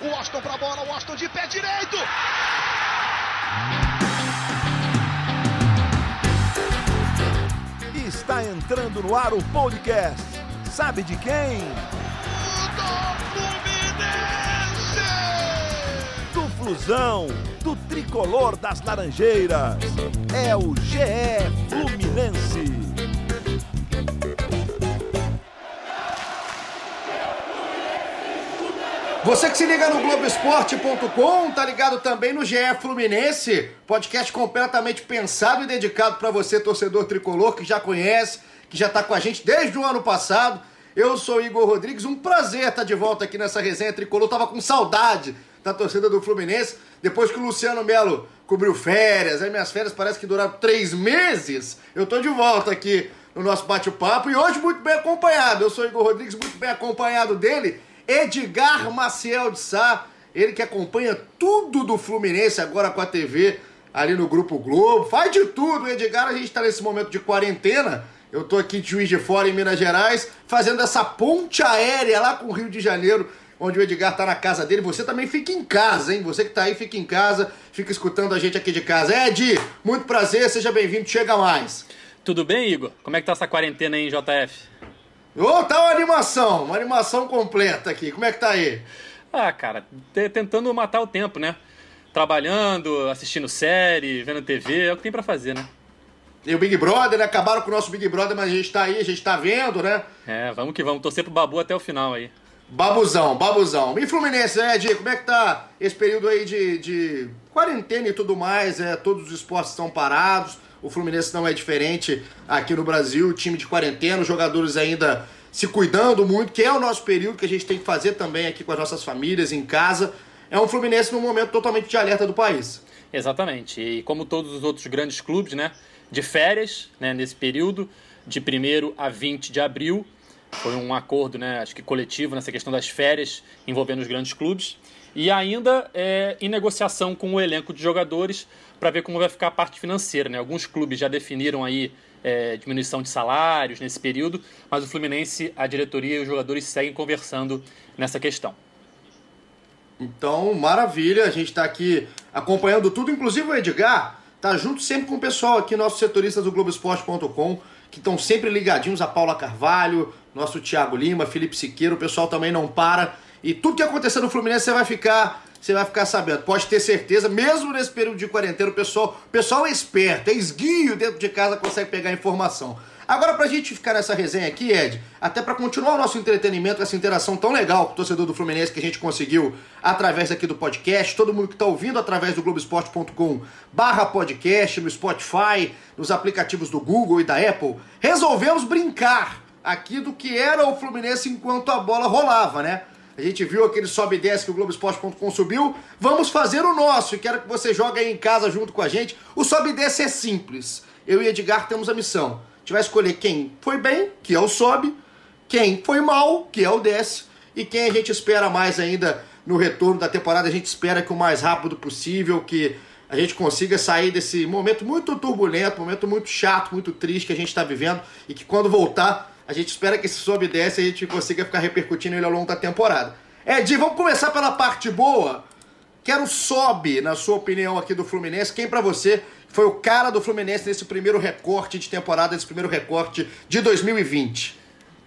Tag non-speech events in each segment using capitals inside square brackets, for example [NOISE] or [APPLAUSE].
O Austin pra bola, o Austin de pé direito. Está entrando no ar o podcast. Sabe de quem? Do Fluminense! Do Flusão, do tricolor das Laranjeiras. É o GE Fluminense. Você que se liga no Globoesporte.com, tá ligado também no GE Fluminense, podcast completamente pensado e dedicado para você, torcedor tricolor, que já conhece, que já tá com a gente desde o ano passado. Eu sou Igor Rodrigues, um prazer estar de volta aqui nessa resenha tricolor. Tava com saudade da torcida do Fluminense, depois que o Luciano Melo cobriu férias, aí minhas férias parece que duraram três meses. Eu tô de volta aqui no nosso bate-papo e hoje muito bem acompanhado. Eu sou Igor Rodrigues, muito bem acompanhado dele. Edgar Maciel de Sá, ele que acompanha tudo do Fluminense agora com a TV ali no Grupo Globo, faz de tudo. Edgar, a gente está nesse momento de quarentena. Eu tô aqui de Juiz de Fora, em Minas Gerais, fazendo essa ponte aérea lá com o Rio de Janeiro, onde o Edgar tá na casa dele. Você também fica em casa, hein? Você que tá aí, fica em casa, fica escutando a gente aqui de casa. Ed, muito prazer, seja bem-vindo, chega mais. Tudo bem, Igor? Como é que tá essa quarentena aí em JF? Ô, oh, tá uma animação, uma animação completa aqui. Como é que tá aí? Ah, cara, tentando matar o tempo, né? Trabalhando, assistindo série, vendo TV, é o que tem para fazer, né? E o Big Brother, né? Acabaram com o nosso Big Brother, mas a gente tá aí, a gente tá vendo, né? É, vamos que vamos. Torcer pro Babu até o final aí. Babuzão, babuzão. E Fluminense, né, Ed? Como é que tá esse período aí de, de quarentena e tudo mais? É, todos os esportes estão parados. O Fluminense não é diferente aqui no Brasil, time de quarentena, os jogadores ainda se cuidando muito, que é o nosso período que a gente tem que fazer também aqui com as nossas famílias, em casa. É um Fluminense num momento totalmente de alerta do país. Exatamente. E como todos os outros grandes clubes, né, de férias, né, nesse período, de 1 a 20 de abril, foi um acordo, né, acho que coletivo nessa questão das férias envolvendo os grandes clubes. E ainda é, em negociação com o elenco de jogadores para ver como vai ficar a parte financeira. Né? Alguns clubes já definiram aí é, diminuição de salários nesse período, mas o Fluminense, a diretoria e os jogadores seguem conversando nessa questão. Então, maravilha, a gente está aqui acompanhando tudo, inclusive o Edgar tá junto sempre com o pessoal aqui, nossos setoristas do Globoesporte.com, que estão sempre ligadinhos, a Paula Carvalho, nosso Thiago Lima, Felipe Siqueira, o pessoal também não para. E tudo que acontecer no Fluminense você vai ficar você vai ficar sabendo. Pode ter certeza, mesmo nesse período de quarentena, o pessoal, o pessoal é esperto, é esguio dentro de casa, consegue pegar informação. Agora, pra gente ficar nessa resenha aqui, Ed, até para continuar o nosso entretenimento, essa interação tão legal com o torcedor do Fluminense que a gente conseguiu através aqui do podcast, todo mundo que está ouvindo através do Globoesporte.com barra podcast, no Spotify, nos aplicativos do Google e da Apple, resolvemos brincar aqui do que era o Fluminense enquanto a bola rolava, né? A gente viu aquele sobe e desce que o Globoesporte.com subiu. Vamos fazer o nosso e quero que você jogue aí em casa junto com a gente. O sobe e desce é simples. Eu e Edgar temos a missão. A gente vai escolher quem foi bem, que é o sobe, quem foi mal, que é o desce, e quem a gente espera mais ainda no retorno da temporada. A gente espera que o mais rápido possível, que a gente consiga sair desse momento muito turbulento, momento muito chato, muito triste que a gente está vivendo e que quando voltar a gente espera que esse sobe e desce a gente consiga ficar repercutindo ele ao longo da temporada. Ed, vamos começar pela parte boa. Quero sobe, na sua opinião, aqui do Fluminense. Quem para você foi o cara do Fluminense nesse primeiro recorte de temporada, nesse primeiro recorte de 2020?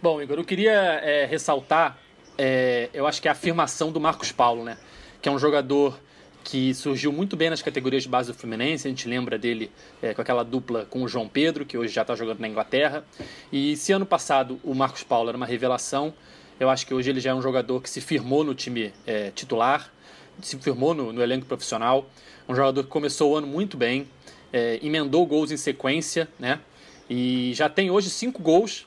Bom, Igor, eu queria é, ressaltar, é, eu acho que é a afirmação do Marcos Paulo, né? Que é um jogador que surgiu muito bem nas categorias de base do Fluminense. A gente lembra dele é, com aquela dupla com o João Pedro, que hoje já está jogando na Inglaterra. E se ano passado o Marcos Paulo era uma revelação, eu acho que hoje ele já é um jogador que se firmou no time é, titular, se firmou no, no, elenco profissional. Um jogador que começou o ano muito bem, é, emendou gols em sequência, né? E já tem hoje cinco gols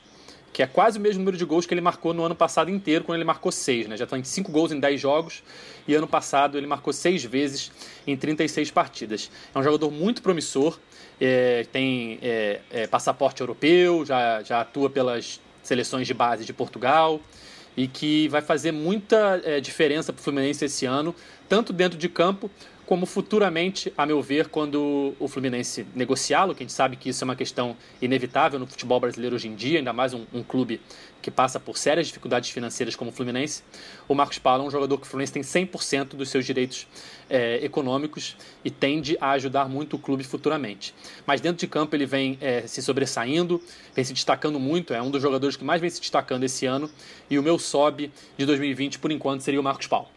que é quase o mesmo número de gols que ele marcou no ano passado inteiro, quando ele marcou seis, né? Já estão em cinco gols em 10 jogos, e ano passado ele marcou seis vezes em 36 partidas. É um jogador muito promissor, é, tem é, é, passaporte europeu, já, já atua pelas seleções de base de Portugal, e que vai fazer muita é, diferença para o Fluminense esse ano, tanto dentro de campo como futuramente, a meu ver, quando o Fluminense negociá-lo, que a gente sabe que isso é uma questão inevitável no futebol brasileiro hoje em dia, ainda mais um, um clube que passa por sérias dificuldades financeiras como o Fluminense, o Marcos Paulo é um jogador que o Fluminense tem 100% dos seus direitos é, econômicos e tende a ajudar muito o clube futuramente. Mas dentro de campo ele vem é, se sobressaindo, vem se destacando muito, é um dos jogadores que mais vem se destacando esse ano, e o meu sobe de 2020, por enquanto, seria o Marcos Paulo.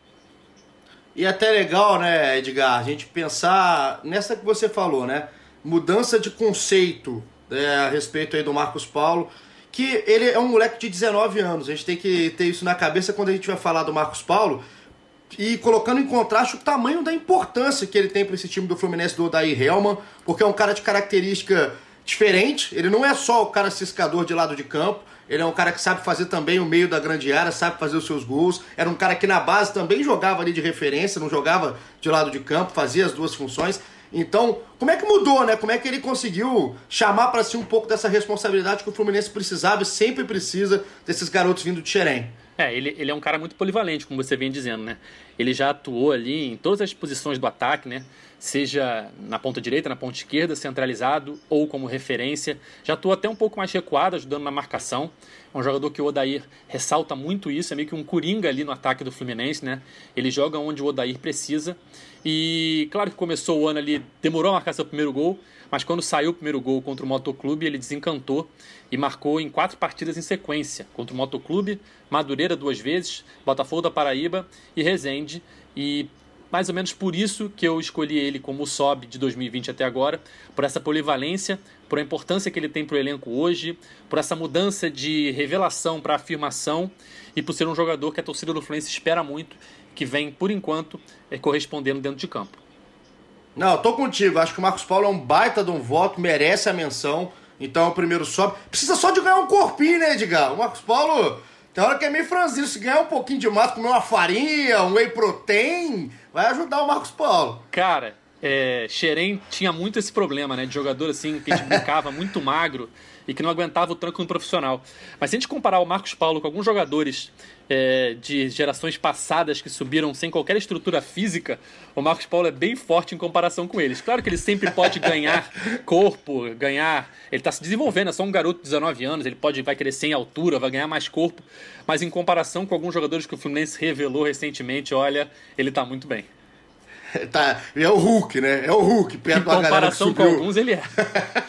E até legal, né, Edgar, a gente pensar nessa que você falou, né? Mudança de conceito é, a respeito aí do Marcos Paulo, que ele é um moleque de 19 anos. A gente tem que ter isso na cabeça quando a gente vai falar do Marcos Paulo e colocando em contraste o tamanho da importância que ele tem para esse time do Fluminense do Odair Helman, porque é um cara de característica diferente. Ele não é só o cara ciscador de lado de campo, ele é um cara que sabe fazer também o meio da grande área, sabe fazer os seus gols. Era um cara que na base também jogava ali de referência, não jogava de lado de campo, fazia as duas funções. Então, como é que mudou, né? Como é que ele conseguiu chamar para si um pouco dessa responsabilidade que o Fluminense precisava e sempre precisa desses garotos vindo de Xerém? É, ele, ele é um cara muito polivalente, como você vem dizendo, né? Ele já atuou ali em todas as posições do ataque, né? Seja na ponta direita, na ponta esquerda, centralizado ou como referência. Já atuou até um pouco mais recuado, ajudando na marcação. É um jogador que o Odair ressalta muito isso, é meio que um coringa ali no ataque do Fluminense, né? Ele joga onde o Odair precisa. E claro que começou o ano ali, demorou a marcar seu primeiro gol, mas quando saiu o primeiro gol contra o Motoclube, ele desencantou e marcou em quatro partidas em sequência contra o Motoclube, Madureira duas vezes, Botafogo da Paraíba e Resende. E mais ou menos por isso que eu escolhi ele como o sobe de 2020 até agora, por essa polivalência, por a importância que ele tem para o elenco hoje, por essa mudança de revelação para afirmação e por ser um jogador que a torcida do Fluminense espera muito, que vem, por enquanto, é, correspondendo dentro de campo. Não, tô contigo. Acho que o Marcos Paulo é um baita de um voto, merece a menção. Então o primeiro sobe. Precisa só de ganhar um corpinho, né, Edgar? O Marcos Paulo tem hora que é meio franzino. Se ganhar um pouquinho de massa, comer uma farinha, um whey protein, vai ajudar o Marcos Paulo. Cara, é, Xerém tinha muito esse problema, né? De jogador assim, que a gente brincava muito magro e que não aguentava o tranco no profissional. Mas se a gente comparar o Marcos Paulo com alguns jogadores é, de gerações passadas que subiram sem qualquer estrutura física, o Marcos Paulo é bem forte em comparação com eles. Claro que ele sempre pode ganhar [LAUGHS] corpo, ganhar. Ele está se desenvolvendo, é só um garoto de 19 anos, ele pode vai crescer em altura, vai ganhar mais corpo. Mas em comparação com alguns jogadores que o Fluminense revelou recentemente, olha, ele está muito bem. [LAUGHS] Tá, é o Hulk, né? É o Hulk, perto em da galera que subiu. com alguns, ele é.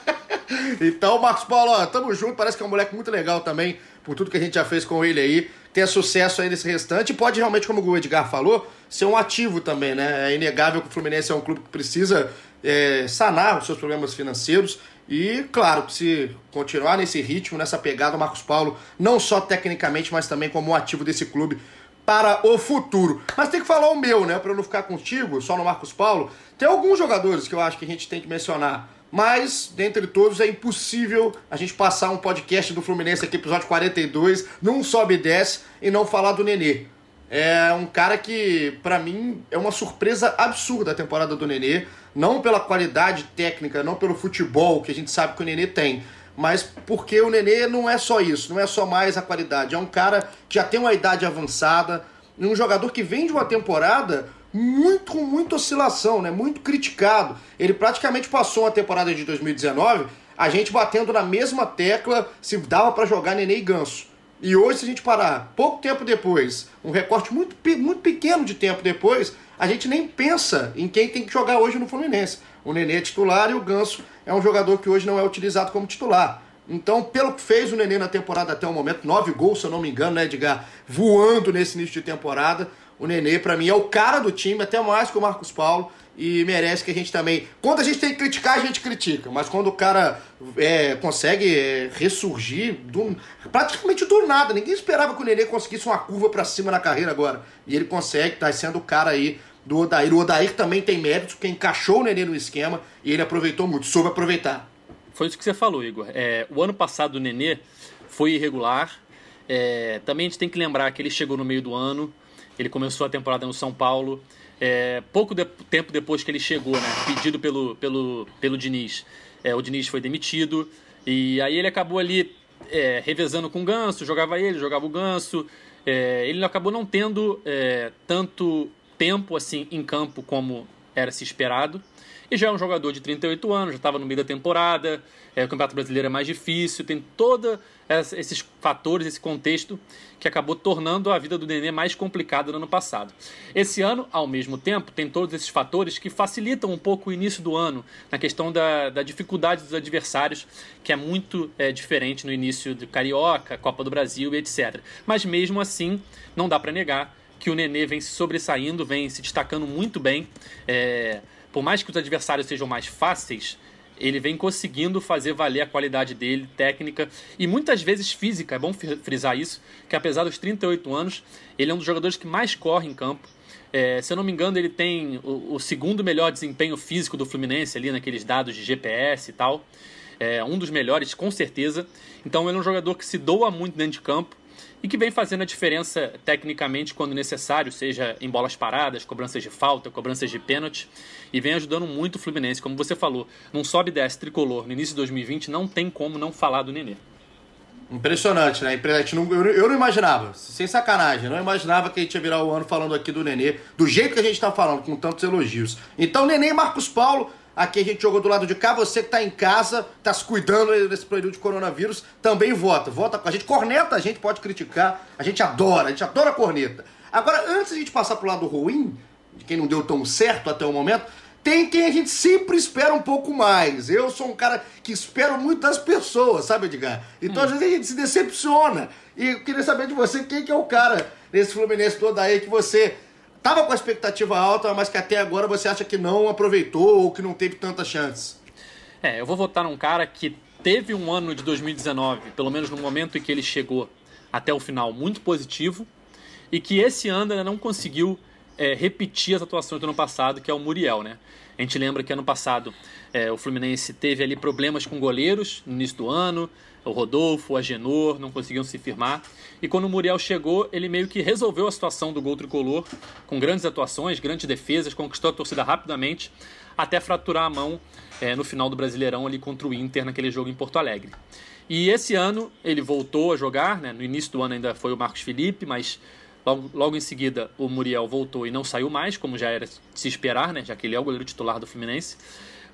[LAUGHS] então, Marcos Paulo, ó, tamo junto, parece que é um moleque muito legal também, por tudo que a gente já fez com ele aí. Tenha sucesso aí nesse restante. Pode realmente, como o Edgar falou, ser um ativo também, né? É inegável que o Fluminense é um clube que precisa é, sanar os seus problemas financeiros. E, claro, se continuar nesse ritmo, nessa pegada, o Marcos Paulo, não só tecnicamente, mas também como um ativo desse clube, para o futuro. Mas tem que falar o meu, né? Para eu não ficar contigo, só no Marcos Paulo. Tem alguns jogadores que eu acho que a gente tem que mencionar. Mas, dentre todos, é impossível a gente passar um podcast do Fluminense aqui, episódio 42, num sobe e desce, e não falar do Nenê. É um cara que, para mim, é uma surpresa absurda a temporada do Nenê. Não pela qualidade técnica, não pelo futebol que a gente sabe que o Nenê tem, mas porque o Nenê não é só isso, não é só mais a qualidade. É um cara que já tem uma idade avançada, um jogador que vem de uma temporada muito com muita oscilação, né? Muito criticado. Ele praticamente passou uma temporada de 2019 a gente batendo na mesma tecla se dava para jogar Nenê e Ganso. E hoje, se a gente parar pouco tempo depois, um recorte muito, muito pequeno de tempo depois, a gente nem pensa em quem tem que jogar hoje no Fluminense. O Nenê é titular e o Ganso é um jogador que hoje não é utilizado como titular. Então, pelo que fez o Nenê na temporada até o momento, nove gols, se eu não me engano, né, Edgar? Voando nesse início de temporada. O Nenê, para mim, é o cara do time, até mais que o Marcos Paulo. E merece que a gente também. Quando a gente tem que criticar, a gente critica. Mas quando o cara é, consegue é, ressurgir do, praticamente do nada. Ninguém esperava que o Nenê conseguisse uma curva para cima na carreira agora. E ele consegue, tá sendo o cara aí do Odair. O Odair também tem mérito, porque encaixou o Nenê no esquema e ele aproveitou muito, soube aproveitar. Foi isso que você falou, Igor. É, o ano passado o Nenê foi irregular. É, também a gente tem que lembrar que ele chegou no meio do ano, ele começou a temporada no São Paulo. É, pouco de, tempo depois que ele chegou, né, pedido pelo, pelo, pelo Diniz, é, o Diniz foi demitido. E aí ele acabou ali é, revezando com o Ganso, jogava ele, jogava o Ganso. É, ele acabou não tendo é, tanto tempo assim em campo como era se esperado. E já é um jogador de 38 anos, já estava no meio da temporada, é, o Campeonato Brasileiro é mais difícil, tem todos esses fatores, esse contexto que acabou tornando a vida do Nenê mais complicada no ano passado. Esse ano, ao mesmo tempo, tem todos esses fatores que facilitam um pouco o início do ano, na questão da, da dificuldade dos adversários, que é muito é, diferente no início do Carioca, Copa do Brasil e etc. Mas mesmo assim, não dá para negar que o Nenê vem se sobressaindo, vem se destacando muito bem. É, por mais que os adversários sejam mais fáceis, ele vem conseguindo fazer valer a qualidade dele, técnica e muitas vezes física. É bom frisar isso, que apesar dos 38 anos, ele é um dos jogadores que mais corre em campo. É, se eu não me engano, ele tem o, o, segundo melhor desempenho físico do Fluminense ali naqueles dados de GPS e tal. É um dos melhores, com certeza. Então ele é um jogador que se doa muito dentro de campo e que vem fazendo a diferença tecnicamente quando necessário, seja em bolas paradas, cobranças de falta, cobranças de pênalti, e vem ajudando muito o Fluminense. Como você falou, num sobe e desce tricolor no início de 2020, não tem como não falar do Nenê. Impressionante, né? Eu não imaginava, sem sacanagem, eu não imaginava que a gente ia virar o ano falando aqui do Nenê, do jeito que a gente está falando, com tantos elogios. Então, Nenê e Marcos Paulo Aqui a gente jogou do lado de cá. Você que está em casa, está se cuidando nesse período de coronavírus, também vota. Vota com a gente. Corneta a gente pode criticar. A gente adora, a gente adora corneta. Agora, antes de a gente passar pro lado ruim, de quem não deu tão certo até o momento, tem quem a gente sempre espera um pouco mais. Eu sou um cara que espero muito das pessoas, sabe, Edgar? Então, hum. às vezes, a gente se decepciona. E eu queria saber de você quem que é o cara nesse Fluminense todo aí que você Tava com a expectativa alta, mas que até agora você acha que não aproveitou ou que não teve tanta chance? É, eu vou votar num cara que teve um ano de 2019, pelo menos no momento em que ele chegou até o final, muito positivo, e que esse ano ainda não conseguiu é, repetir as atuações do ano passado, que é o Muriel, né? A gente lembra que ano passado é, o Fluminense teve ali problemas com goleiros no início do ano, o Rodolfo, o Agenor não conseguiam se firmar. E quando o Muriel chegou, ele meio que resolveu a situação do gol tricolor, com grandes atuações, grandes defesas, conquistou a torcida rapidamente, até fraturar a mão é, no final do Brasileirão ali contra o Inter, naquele jogo em Porto Alegre. E esse ano ele voltou a jogar, né? no início do ano ainda foi o Marcos Felipe, mas logo, logo em seguida o Muriel voltou e não saiu mais, como já era de se esperar, né? já que ele é o goleiro titular do Fluminense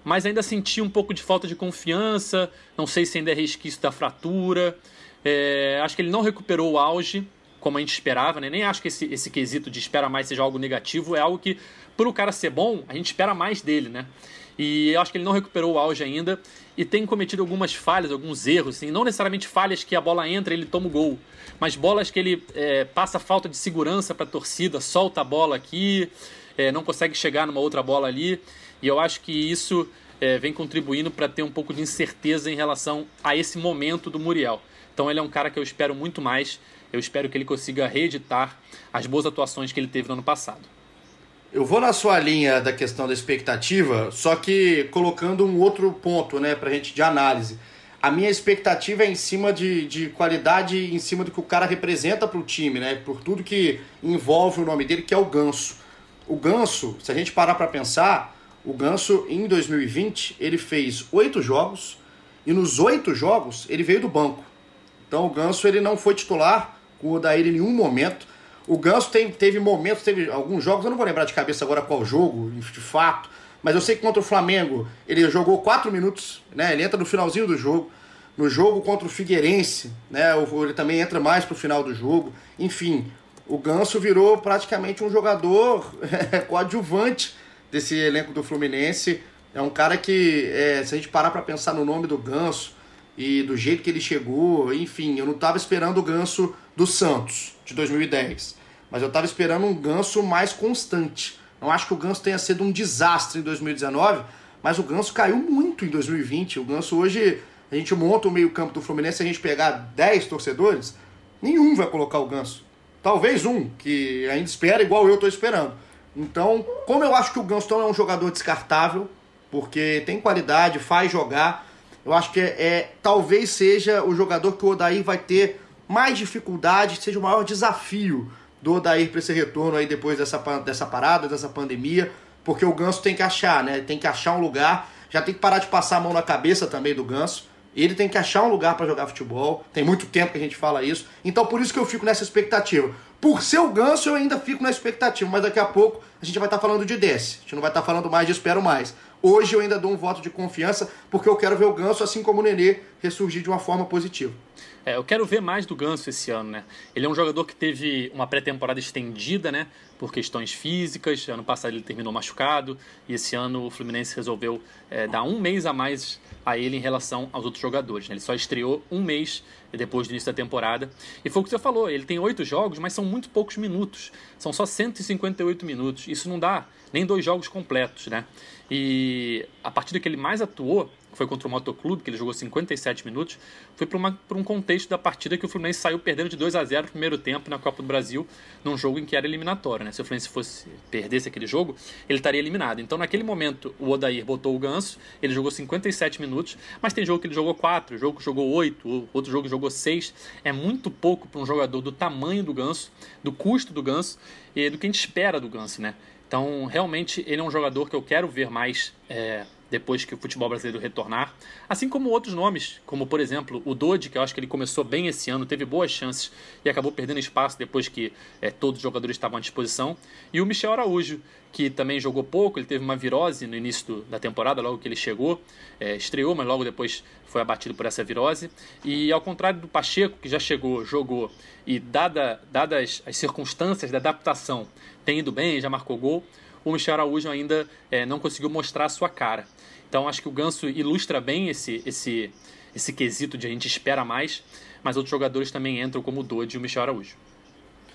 mas ainda senti um pouco de falta de confiança. Não sei se ainda é resquício da fratura. É, acho que ele não recuperou o auge como a gente esperava, né? Nem acho que esse, esse quesito de espera mais seja algo negativo. É algo que, por o cara ser bom, a gente espera mais dele, né? E eu acho que ele não recuperou o auge ainda e tem cometido algumas falhas, alguns erros, assim, não necessariamente falhas que a bola entra e ele toma o gol, mas bolas que ele é, passa falta de segurança para a torcida, solta a bola aqui, é, não consegue chegar numa outra bola ali. E eu acho que isso é, vem contribuindo para ter um pouco de incerteza em relação a esse momento do Muriel. Então ele é um cara que eu espero muito mais. Eu espero que ele consiga reeditar as boas atuações que ele teve no ano passado. Eu vou na sua linha da questão da expectativa, só que colocando um outro ponto, né, pra gente de análise. A minha expectativa é em cima de, de qualidade, em cima do que o cara representa para o time, né? Por tudo que envolve o nome dele, que é o Ganso. O Ganso, se a gente parar para pensar, o Ganso, em 2020, ele fez oito jogos e nos oito jogos ele veio do banco. Então o Ganso ele não foi titular com o Odair em nenhum momento. O Ganso tem, teve momentos, teve alguns jogos, eu não vou lembrar de cabeça agora qual jogo, de fato, mas eu sei que contra o Flamengo ele jogou quatro minutos, né? Ele entra no finalzinho do jogo. No jogo contra o Figueirense, né? Ele também entra mais pro final do jogo. Enfim, o Ganso virou praticamente um jogador [LAUGHS] coadjuvante desse elenco do Fluminense. É um cara que, é, se a gente parar para pensar no nome do Ganso e do jeito que ele chegou, enfim, eu não estava esperando o Ganso do Santos de 2010, mas eu estava esperando um Ganso mais constante. Não acho que o Ganso tenha sido um desastre em 2019, mas o Ganso caiu muito em 2020. O Ganso hoje, a gente monta o meio-campo do Fluminense, se a gente pegar 10 torcedores, nenhum vai colocar o Ganso. Talvez um, que ainda espera igual eu estou esperando. Então, como eu acho que o Gunston é um jogador descartável, porque tem qualidade, faz jogar, eu acho que é, é talvez seja o jogador que o Odair vai ter mais dificuldade, seja o maior desafio do Odair para esse retorno aí depois dessa, dessa parada, dessa pandemia, porque o Ganso tem que achar, né? Tem que achar um lugar, já tem que parar de passar a mão na cabeça também do Ganso. Ele tem que achar um lugar para jogar futebol. Tem muito tempo que a gente fala isso. Então por isso que eu fico nessa expectativa. por ser o Ganso, eu ainda fico na expectativa, mas daqui a pouco a gente vai estar tá falando de desce. A gente não vai estar tá falando mais de espero mais. Hoje eu ainda dou um voto de confiança, porque eu quero ver o Ganso, assim como o Nenê, ressurgir de uma forma positiva. É, eu quero ver mais do Ganso esse ano, né? Ele é um jogador que teve uma pré-temporada estendida, né? Por questões físicas. Ano passado ele terminou machucado e esse ano o Fluminense resolveu é, dar um mês a mais a ele em relação aos outros jogadores. Né? Ele só estreou um mês depois do início da temporada. E foi o que você falou, ele tem oito jogos, mas são muito poucos minutos. São só 158 minutos. Isso não dá nem dois jogos completos, né? E a partida que ele mais atuou foi contra o Motoclube, que ele jogou 57 minutos, foi para um contexto da partida que o Fluminense saiu perdendo de 2 a 0 no primeiro tempo na Copa do Brasil, num jogo em que era eliminatório. Né? Se o Fluminense fosse perdesse aquele jogo, ele estaria eliminado. Então, naquele momento, o Odair botou o Ganso, ele jogou 57 minutos, mas tem jogo que ele jogou 4, jogo que jogou 8, outro jogo que jogou 6. É muito pouco para um jogador do tamanho do Ganso, do custo do Ganso e do que a gente espera do Ganso, né? Então, realmente, ele é um jogador que eu quero ver mais é, depois que o futebol brasileiro retornar. Assim como outros nomes, como por exemplo o Dodi, que eu acho que ele começou bem esse ano, teve boas chances e acabou perdendo espaço depois que é, todos os jogadores estavam à disposição. E o Michel Araújo, que também jogou pouco, ele teve uma virose no início do, da temporada, logo que ele chegou, é, estreou, mas logo depois foi abatido por essa virose. E ao contrário do Pacheco, que já chegou, jogou e dada, dadas as circunstâncias da adaptação, tem ido bem, já marcou gol o Michel Araújo ainda é, não conseguiu mostrar a sua cara. Então acho que o Ganso ilustra bem esse, esse, esse quesito de a gente espera mais, mas outros jogadores também entram como o Dodi e o Michel Araújo.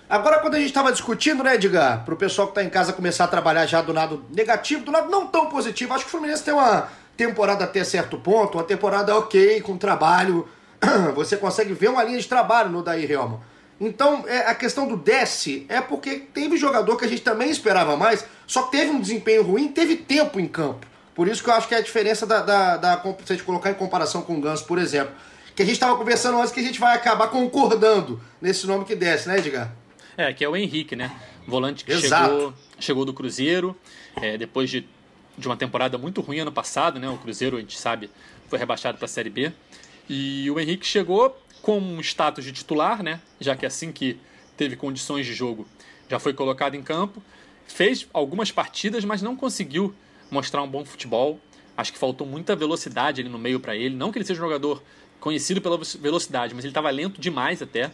Agora, quando a gente estava discutindo, né, Edgar, para o pessoal que está em casa começar a trabalhar já do lado negativo, do lado não tão positivo, acho que o Fluminense tem uma temporada até certo ponto, uma temporada ok, com trabalho, [CLEARS THROAT] você consegue ver uma linha de trabalho no Daí Helma. Então, é, a questão do desce é porque teve jogador que a gente também esperava mais, só que teve um desempenho ruim, teve tempo em campo. Por isso que eu acho que é a diferença da, da, da se a gente colocar em comparação com o Ganso, por exemplo. Que a gente estava conversando antes que a gente vai acabar concordando nesse nome que desce, né, Edgar? É, que é o Henrique, né? Volante que chegou, chegou do Cruzeiro, é, depois de, de uma temporada muito ruim ano passado, né? O Cruzeiro, a gente sabe, foi rebaixado para a Série B. E o Henrique chegou com um status de titular, né? Já que assim que teve condições de jogo, já foi colocado em campo. Fez algumas partidas, mas não conseguiu mostrar um bom futebol. Acho que faltou muita velocidade ali no meio para ele. Não que ele seja um jogador conhecido pela velocidade, mas ele estava lento demais até.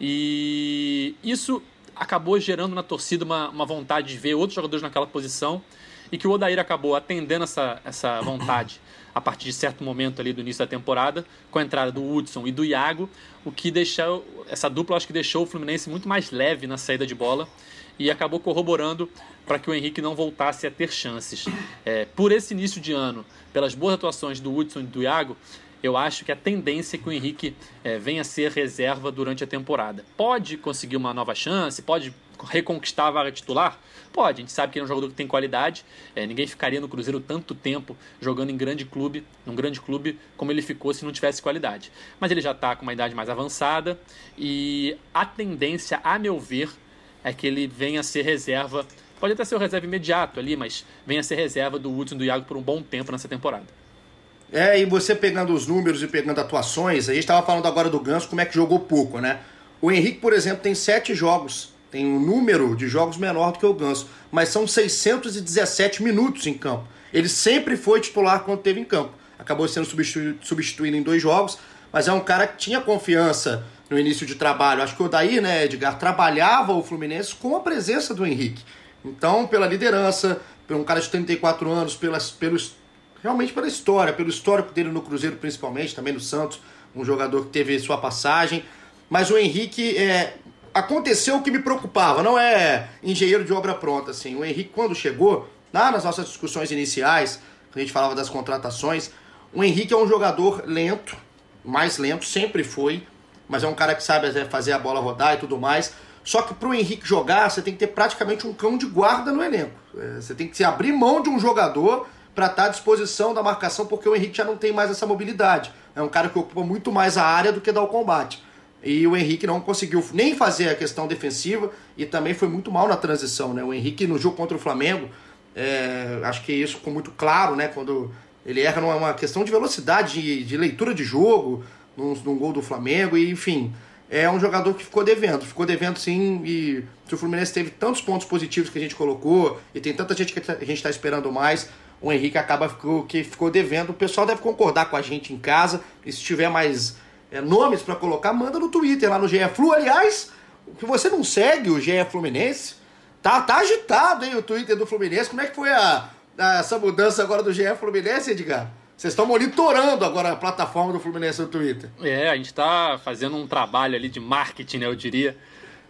E isso acabou gerando na torcida uma, uma vontade de ver outros jogadores naquela posição e que o Odair acabou atendendo essa, essa vontade a partir de certo momento ali do início da temporada, com a entrada do Hudson e do Iago, o que deixou essa dupla acho que deixou o Fluminense muito mais leve na saída de bola e acabou corroborando para que o Henrique não voltasse a ter chances. É, por esse início de ano, pelas boas atuações do Hudson e do Iago, eu acho que a tendência é que o Henrique é, venha a ser reserva durante a temporada. Pode conseguir uma nova chance, pode reconquistar a vaga titular? Pode, a gente sabe que ele é um jogador que tem qualidade. É, ninguém ficaria no Cruzeiro tanto tempo jogando em grande clube, num grande clube como ele ficou se não tivesse qualidade. Mas ele já está com uma idade mais avançada e a tendência, a meu ver, é que ele venha a ser reserva. Pode até ser o reserva imediato ali, mas venha a ser reserva do Hudson do Iago por um bom tempo nessa temporada. É, e você pegando os números e pegando atuações, a gente estava falando agora do Ganso, como é que jogou pouco, né? O Henrique, por exemplo, tem sete jogos tem um número de jogos menor do que o Ganso, mas são 617 minutos em campo. Ele sempre foi titular quando teve em campo. Acabou sendo substituído, substituído em dois jogos, mas é um cara que tinha confiança no início de trabalho. Acho que o Daí, né, Edgar, trabalhava o Fluminense com a presença do Henrique. Então, pela liderança, por um cara de 34 anos, pelas, pelos, realmente pela história, pelo histórico dele no Cruzeiro principalmente, também no Santos, um jogador que teve sua passagem. Mas o Henrique, é, aconteceu o que me preocupava. Não é engenheiro de obra pronta, assim. O Henrique, quando chegou, lá nas nossas discussões iniciais, a gente falava das contratações, o Henrique é um jogador lento, mais lento, sempre foi, mas é um cara que sabe fazer a bola rodar e tudo mais. Só que para o Henrique jogar, você tem que ter praticamente um cão de guarda no elenco. É, você tem que se abrir mão de um jogador para estar à disposição da marcação, porque o Henrique já não tem mais essa mobilidade. É um cara que ocupa muito mais a área do que dá o combate. E o Henrique não conseguiu nem fazer a questão defensiva e também foi muito mal na transição. Né? O Henrique no jogo contra o Flamengo, é, acho que isso ficou muito claro, né? Quando ele erra numa questão de velocidade, de, de leitura de jogo, num, num, gol do Flamengo, e enfim. é um jogador que ficou devendo, ficou devendo sim, e se o Fluminense teve tantos pontos positivos que a gente colocou, e tem tanta gente que a gente está esperando mais, o Henrique acaba ficou, que ficou devendo. O pessoal deve concordar com a gente em casa, e se tiver mais é, nomes para colocar, manda no Twitter, lá no GE Flu. Aliás, que você não segue o GE Fluminense, tá, tá agitado, hein, o Twitter do Fluminense. Como é que foi a, a essa mudança agora do GE Fluminense, Edgar? Vocês estão monitorando agora a plataforma do Fluminense no Twitter. É, a gente está fazendo um trabalho ali de marketing, né, eu diria,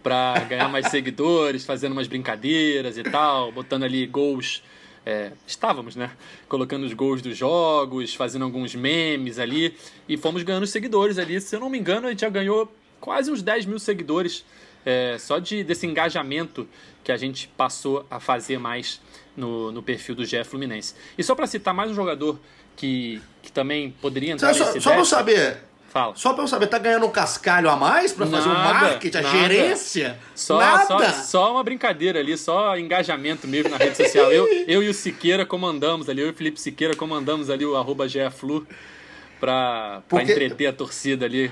para ganhar mais [LAUGHS] seguidores, fazendo umas brincadeiras e tal, botando ali gols. É, estávamos, né? Colocando os gols dos jogos, fazendo alguns memes ali e fomos ganhando seguidores ali. Se eu não me engano, a gente já ganhou quase uns 10 mil seguidores é, só de, desse engajamento que a gente passou a fazer mais no, no perfil do GE Fluminense. E só para citar mais um jogador que, que também poderia entrar só, nesse Só pra eu saber, Fala. Só pra eu saber, tá ganhando um cascalho a mais pra fazer o marketing, a nada. gerência? Só, nada. Só, só uma brincadeira ali, só engajamento mesmo na rede social. Eu, eu e o Siqueira comandamos ali, eu e o Felipe Siqueira comandamos ali o arroba GFlu pra, entreter a torcida ali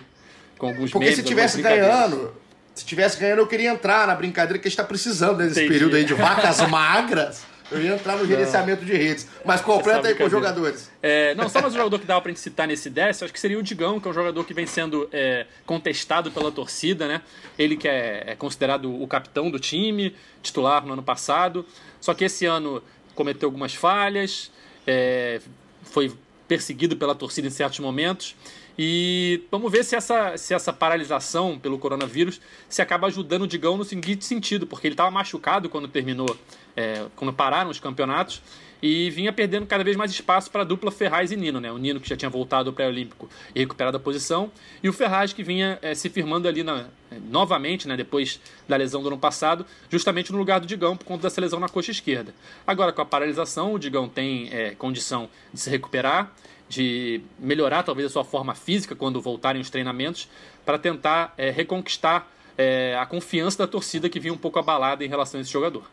com alguns Porque memes, se tivesse ganhando, se tivesse ganhando, eu queria entrar na brincadeira que a gente tá precisando nesse Entendi. período aí de vacas [LAUGHS] magras. Eu ia entrar no gerenciamento de redes. Mas completa aí com os jogadores. É, não, só mais um jogador que dava pra gente citar nesse 10, acho que seria o Digão, que é um jogador que vem sendo é, contestado pela torcida, né? Ele que é, é considerado o capitão do time, titular no ano passado. Só que esse ano cometeu algumas falhas, é, foi perseguido pela torcida em certos momentos. E vamos ver se essa, se essa paralisação pelo coronavírus se acaba ajudando o Digão no seguinte sentido, porque ele estava machucado quando terminou, é, quando pararam os campeonatos, e vinha perdendo cada vez mais espaço para a dupla Ferraz e Nino, né? O Nino que já tinha voltado ao pré-olímpico e recuperado a posição, e o Ferraz que vinha é, se firmando ali na, é, novamente, né? Depois da lesão do ano passado, justamente no lugar do Digão por conta dessa lesão na coxa esquerda. Agora com a paralisação, o Digão tem é, condição de se recuperar, de melhorar talvez a sua forma física quando voltarem os treinamentos, para tentar é, reconquistar é, a confiança da torcida que vinha um pouco abalada em relação a esse jogador.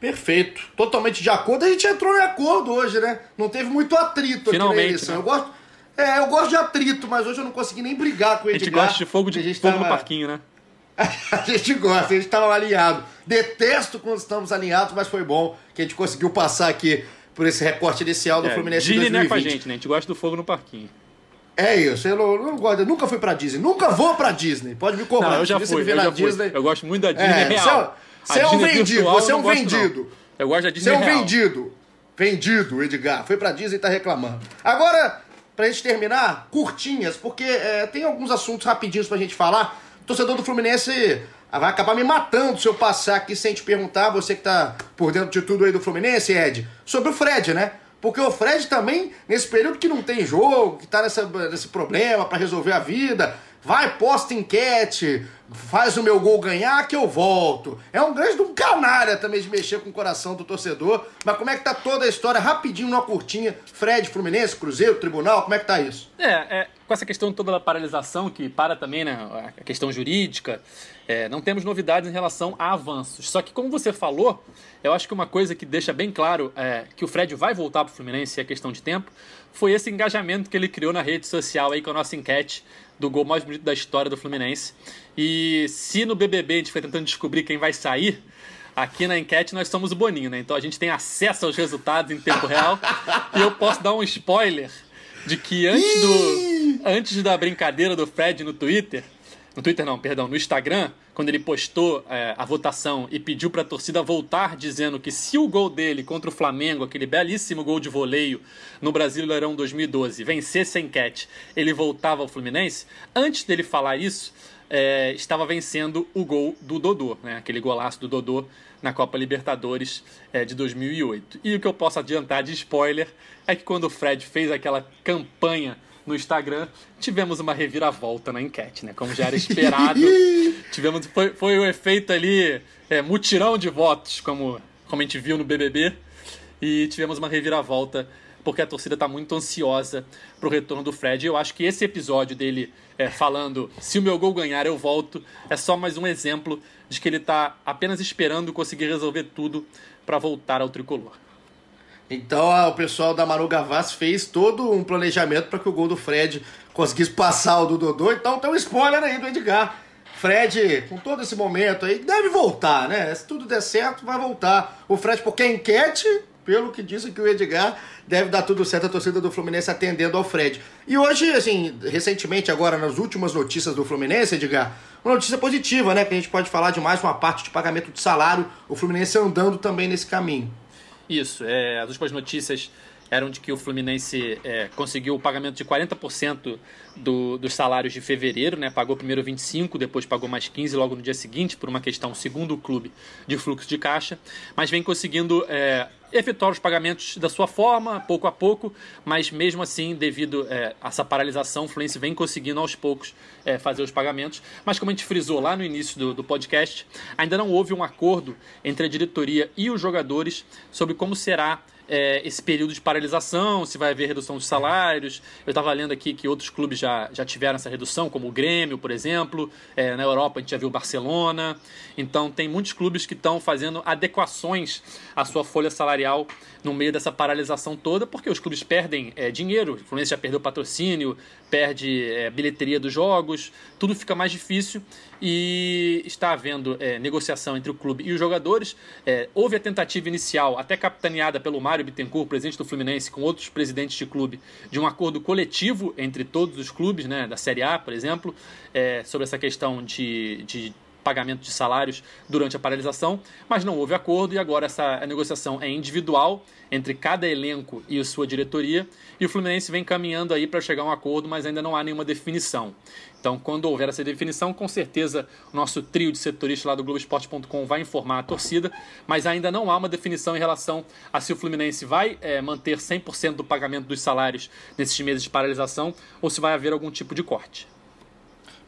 Perfeito. Totalmente de acordo. A gente entrou em acordo hoje, né? Não teve muito atrito Finalmente, aqui na eleição. né? Eu gosto. É, eu gosto de atrito, mas hoje eu não consegui nem brigar com o A gente Edgar. gosta de fogo, de, A gente fogo no tava- parquinho, né? [LAUGHS] A gente gosta, a gente estava alinhado. Detesto quando estamos alinhados, mas foi bom que a gente conseguiu passar aqui por esse recorte inicial do É, Fluminense Disney em não é com a 2020. gente, né? A gente gosta do fogo no parquinho. É isso, eu não, eu não gosto, eu nunca fui pra Disney, nunca vou pra Disney. Pode me cobrar. Não, eu já fui, eu já fui. Disney, Eu gosto muito da Disney É, real. é- você A é um vendido, você é um gosto, não. vendido. Eu gosto da Disney Você é um real. vendido. Vendido, Edgar. Foi pra Disney e tá reclamando. Agora, pra gente terminar, curtinhas, porque é, tem alguns assuntos rapidinhos pra gente falar. O torcedor do Fluminense ah, vai acabar me matando se eu passar aqui sem te perguntar, você que tá por dentro de tudo aí do Fluminense, Ed, sobre o Fred, né? Porque o Fred também, nesse período que não tem jogo, que tá nessa, nesse problema pra resolver a vida, vai, posta enquete, faz o meu gol ganhar que eu volto. É um grande de um canalha também de mexer com o coração do torcedor. Mas como é que tá toda a história, rapidinho, numa curtinha? Fred, Fluminense, Cruzeiro, Tribunal, como é que tá isso? É, é, com essa questão toda da paralisação, que para também, né, a questão jurídica, é, não temos novidades em relação a avanços. Só que, como você falou, eu acho que uma coisa que deixa bem claro é, que o Fred vai voltar para o Fluminense, é questão de tempo, foi esse engajamento que ele criou na rede social aí com a nossa enquete do gol mais bonito da história do Fluminense. E se no BBB a gente foi tentando descobrir quem vai sair, Aqui na enquete nós somos o Boninho, né? Então a gente tem acesso aos resultados em tempo real. e eu posso dar um spoiler de que antes do antes da brincadeira do Fred no Twitter, no Twitter não, perdão, no Instagram, quando ele postou é, a votação e pediu para a torcida voltar dizendo que se o gol dele contra o Flamengo, aquele belíssimo gol de voleio no Brasileirão 2012, vencesse a enquete, ele voltava ao Fluminense. Antes dele falar isso, é, estava vencendo o gol do Dodô, né? aquele golaço do Dodô na Copa Libertadores é, de 2008. E o que eu posso adiantar de spoiler é que quando o Fred fez aquela campanha no Instagram, tivemos uma reviravolta na enquete, né? Como já era esperado. [LAUGHS] tivemos, foi, foi o efeito ali, é, mutirão de votos, como, como a gente viu no BBB. E tivemos uma reviravolta porque a torcida está muito ansiosa pro retorno do Fred. E eu acho que esse episódio dele é, falando se o meu gol ganhar eu volto é só mais um exemplo de que ele está apenas esperando conseguir resolver tudo para voltar ao tricolor. Então o pessoal da Manu Gavassi fez todo um planejamento para que o gol do Fred conseguisse passar o do Dodô. Então tem um spoiler aí do Edgar. Fred, com todo esse momento aí, deve voltar, né? Se tudo der certo, vai voltar. O Fred, porque a enquete, pelo que disse que o Edgar, deve dar tudo certo a torcida do Fluminense atendendo ao Fred. E hoje, assim, recentemente, agora nas últimas notícias do Fluminense, Edgar, uma notícia positiva, né? Que a gente pode falar de mais uma parte de pagamento de salário, o Fluminense andando também nesse caminho. Isso, é, as últimas notícias eram de que o Fluminense é, conseguiu o pagamento de 40% do, dos salários de fevereiro, né? Pagou primeiro 25, depois pagou mais 15 logo no dia seguinte, por uma questão, segundo o clube, de fluxo de caixa, mas vem conseguindo é, efetuar os pagamentos da sua forma, pouco a pouco, mas mesmo assim, devido é, a essa paralisação, o Fluminense vem conseguindo aos poucos é, fazer os pagamentos. Mas como a gente frisou lá no início do, do podcast, ainda não houve um acordo entre a diretoria e os jogadores sobre como será é, esse período de paralisação, se vai haver redução de salários. Eu estava lendo aqui que outros clubes já, já tiveram essa redução, como o Grêmio, por exemplo. É, na Europa a gente já viu o Barcelona. Então tem muitos clubes que estão fazendo adequações à sua folha salarial no meio dessa paralisação toda, porque os clubes perdem é, dinheiro. O Fluminense já perdeu patrocínio, perde é, bilheteria dos jogos, tudo fica mais difícil e está havendo é, negociação entre o clube e os jogadores. É, houve a tentativa inicial, até capitaneada pelo Mário Bittencourt, presidente do Fluminense, com outros presidentes de clube, de um acordo coletivo entre todos os clubes, né, da Série A, por exemplo, é, sobre essa questão de, de pagamento de salários durante a paralisação, mas não houve acordo e agora essa negociação é individual entre cada elenco e sua diretoria e o Fluminense vem caminhando aí para chegar a um acordo, mas ainda não há nenhuma definição. Então, quando houver essa definição, com certeza o nosso trio de setoristas lá do Globoesporte.com vai informar a torcida, mas ainda não há uma definição em relação a se o Fluminense vai é, manter 100% do pagamento dos salários nesses meses de paralisação ou se vai haver algum tipo de corte.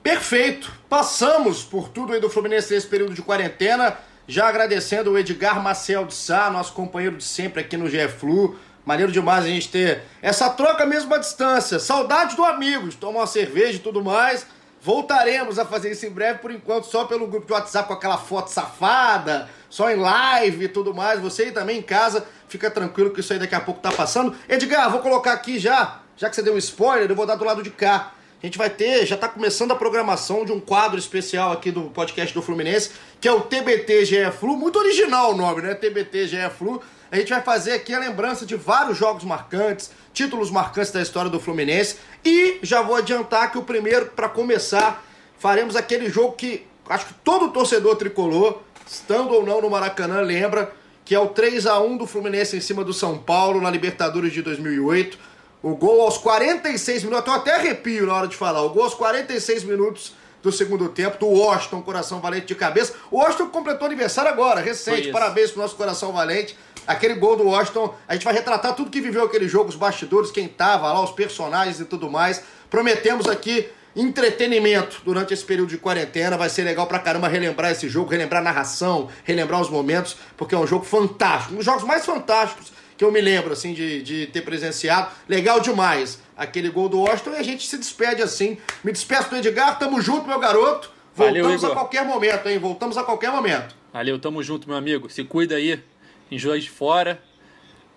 Perfeito! Passamos por tudo aí do Fluminense nesse período de quarentena. Já agradecendo o Edgar Marcel de Sá, nosso companheiro de sempre aqui no GE Flu. Maneiro demais a gente ter essa troca mesmo à distância. Saudade do amigo, de tomar uma cerveja e tudo mais. Voltaremos a fazer isso em breve, por enquanto só pelo grupo de WhatsApp com aquela foto safada, só em live e tudo mais. Você aí também em casa, fica tranquilo que isso aí daqui a pouco tá passando. Edgar, vou colocar aqui já, já que você deu um spoiler, eu vou dar do lado de cá a gente vai ter, já está começando a programação de um quadro especial aqui do podcast do Fluminense, que é o TBT GE Flu, muito original o nome, né? TBT GE Flu. A gente vai fazer aqui a lembrança de vários jogos marcantes, títulos marcantes da história do Fluminense. E já vou adiantar que o primeiro, para começar, faremos aquele jogo que acho que todo torcedor tricolor, estando ou não no Maracanã, lembra, que é o 3 a 1 do Fluminense em cima do São Paulo na Libertadores de 2008 o gol aos 46 minutos, eu até arrepio na hora de falar. O gol aos 46 minutos do segundo tempo, do Washington, coração valente de cabeça. O Washington completou aniversário agora, recente. Parabéns pro nosso coração valente. Aquele gol do Washington, a gente vai retratar tudo que viveu aquele jogo, os bastidores, quem tava lá, os personagens e tudo mais. Prometemos aqui entretenimento durante esse período de quarentena. Vai ser legal pra caramba relembrar esse jogo, relembrar a narração, relembrar os momentos, porque é um jogo fantástico. Um dos jogos mais fantásticos que eu me lembro, assim, de, de ter presenciado. Legal demais aquele gol do Washington e a gente se despede assim. Me despeço do Edgar, tamo junto, meu garoto. Voltamos Valeu, a qualquer momento, hein? Voltamos a qualquer momento. Valeu, tamo junto, meu amigo. Se cuida aí em Juiz de Fora.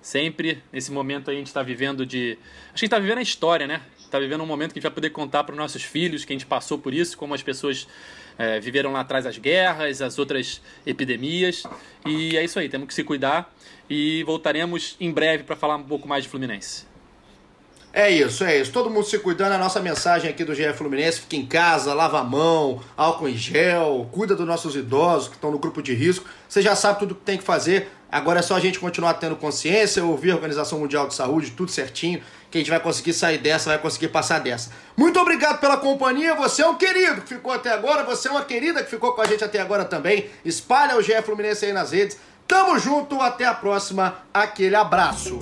Sempre nesse momento aí a gente tá vivendo de. Acho que a gente tá vivendo a história, né? Tá vivendo um momento que a gente vai poder contar para os nossos filhos que a gente passou por isso, como as pessoas é, viveram lá atrás as guerras, as outras epidemias. E é isso aí, temos que se cuidar e voltaremos em breve para falar um pouco mais de Fluminense. É isso, é isso. Todo mundo se cuidando. A nossa mensagem aqui do GE Fluminense: fica em casa, lava a mão, álcool em gel, cuida dos nossos idosos que estão no grupo de risco. Você já sabe tudo o que tem que fazer. Agora é só a gente continuar tendo consciência, ouvir a Organização Mundial de Saúde, tudo certinho, que a gente vai conseguir sair dessa, vai conseguir passar dessa. Muito obrigado pela companhia. Você é um querido que ficou até agora, você é uma querida que ficou com a gente até agora também. Espalha o GE Fluminense aí nas redes. Tamo junto, até a próxima. Aquele abraço.